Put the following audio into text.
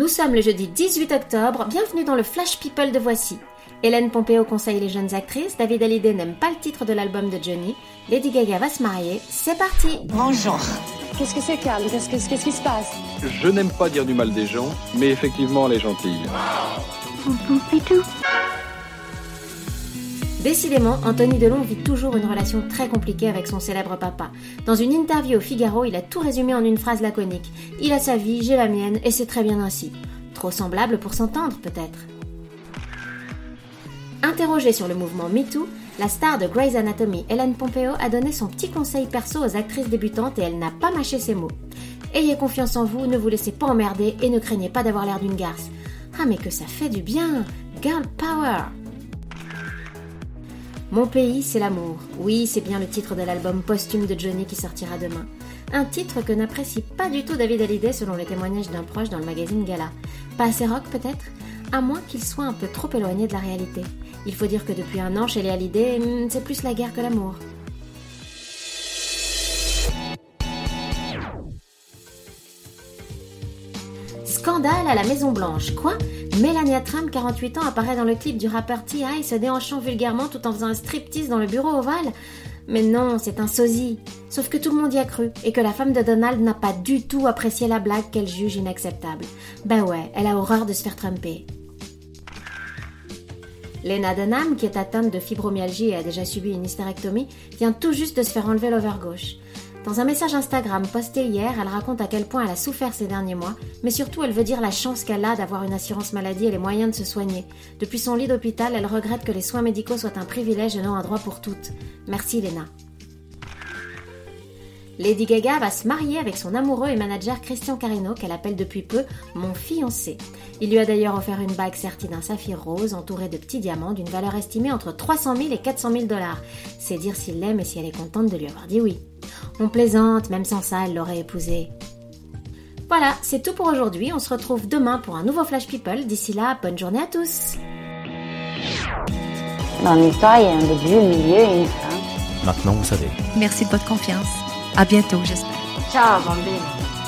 Nous sommes le jeudi 18 octobre, bienvenue dans le Flash People de Voici. Hélène Pompeo conseille les jeunes actrices, David Hallyday n'aime pas le titre de l'album de Johnny, Lady Gaga va se marier, c'est parti. Bonjour. Qu'est-ce que c'est, Qu'est-ce qu'est-ce qui se passe? Je n'aime pas dire du mal des gens, mais effectivement, elle est gentille. Décidément, Anthony Delon vit toujours une relation très compliquée avec son célèbre papa. Dans une interview au Figaro, il a tout résumé en une phrase laconique. Il a sa vie, j'ai la mienne, et c'est très bien ainsi. Trop semblable pour s'entendre, peut-être. Interrogée sur le mouvement MeToo, la star de Grey's Anatomy, Hélène Pompeo, a donné son petit conseil perso aux actrices débutantes et elle n'a pas mâché ses mots. Ayez confiance en vous, ne vous laissez pas emmerder et ne craignez pas d'avoir l'air d'une garce. Ah mais que ça fait du bien Girl Power Mon pays, c'est l'amour. Oui, c'est bien le titre de l'album posthume de Johnny qui sortira demain. Un titre que n'apprécie pas du tout David Hallyday selon les témoignages d'un proche dans le magazine Gala. Pas assez rock peut-être? À moins qu'il soit un peu trop éloigné de la réalité. Il faut dire que depuis un an, chez les Hallyday, hmm, c'est plus la guerre que l'amour. Scandale à la Maison Blanche. Quoi? Melania Trump, 48 ans, apparaît dans le clip du rappeur T.I. se déhanchant vulgairement tout en faisant un striptease dans le bureau ovale Mais non, c'est un sosie. Sauf que tout le monde y a cru et que la femme de Donald n'a pas du tout apprécié la blague qu'elle juge inacceptable. Ben ouais, elle a horreur de se faire trumper. Lena Dunham, qui est atteinte de fibromyalgie et a déjà subi une hystérectomie, vient tout juste de se faire enlever l'ovaire gauche. Dans un message Instagram posté hier, elle raconte à quel point elle a souffert ces derniers mois, mais surtout elle veut dire la chance qu'elle a d'avoir une assurance maladie et les moyens de se soigner. Depuis son lit d'hôpital, elle regrette que les soins médicaux soient un privilège et non un droit pour toutes. Merci Lena. Lady Gaga va se marier avec son amoureux et manager Christian Carino, qu'elle appelle depuis peu mon fiancé. Il lui a d'ailleurs offert une bague sertie d'un saphir rose entourée de petits diamants d'une valeur estimée entre 300 000 et 400 000 dollars. C'est dire s'il l'aime et si elle est contente de lui avoir dit oui. On plaisante, même sans ça, elle l'aurait épousé. Voilà, c'est tout pour aujourd'hui. On se retrouve demain pour un nouveau Flash People. D'ici là, bonne journée à tous. Dans l'histoire, il y a un début, un milieu et une fin. Maintenant, vous savez. Merci de votre confiance. À bientôt, j'espère. Ciao, bambine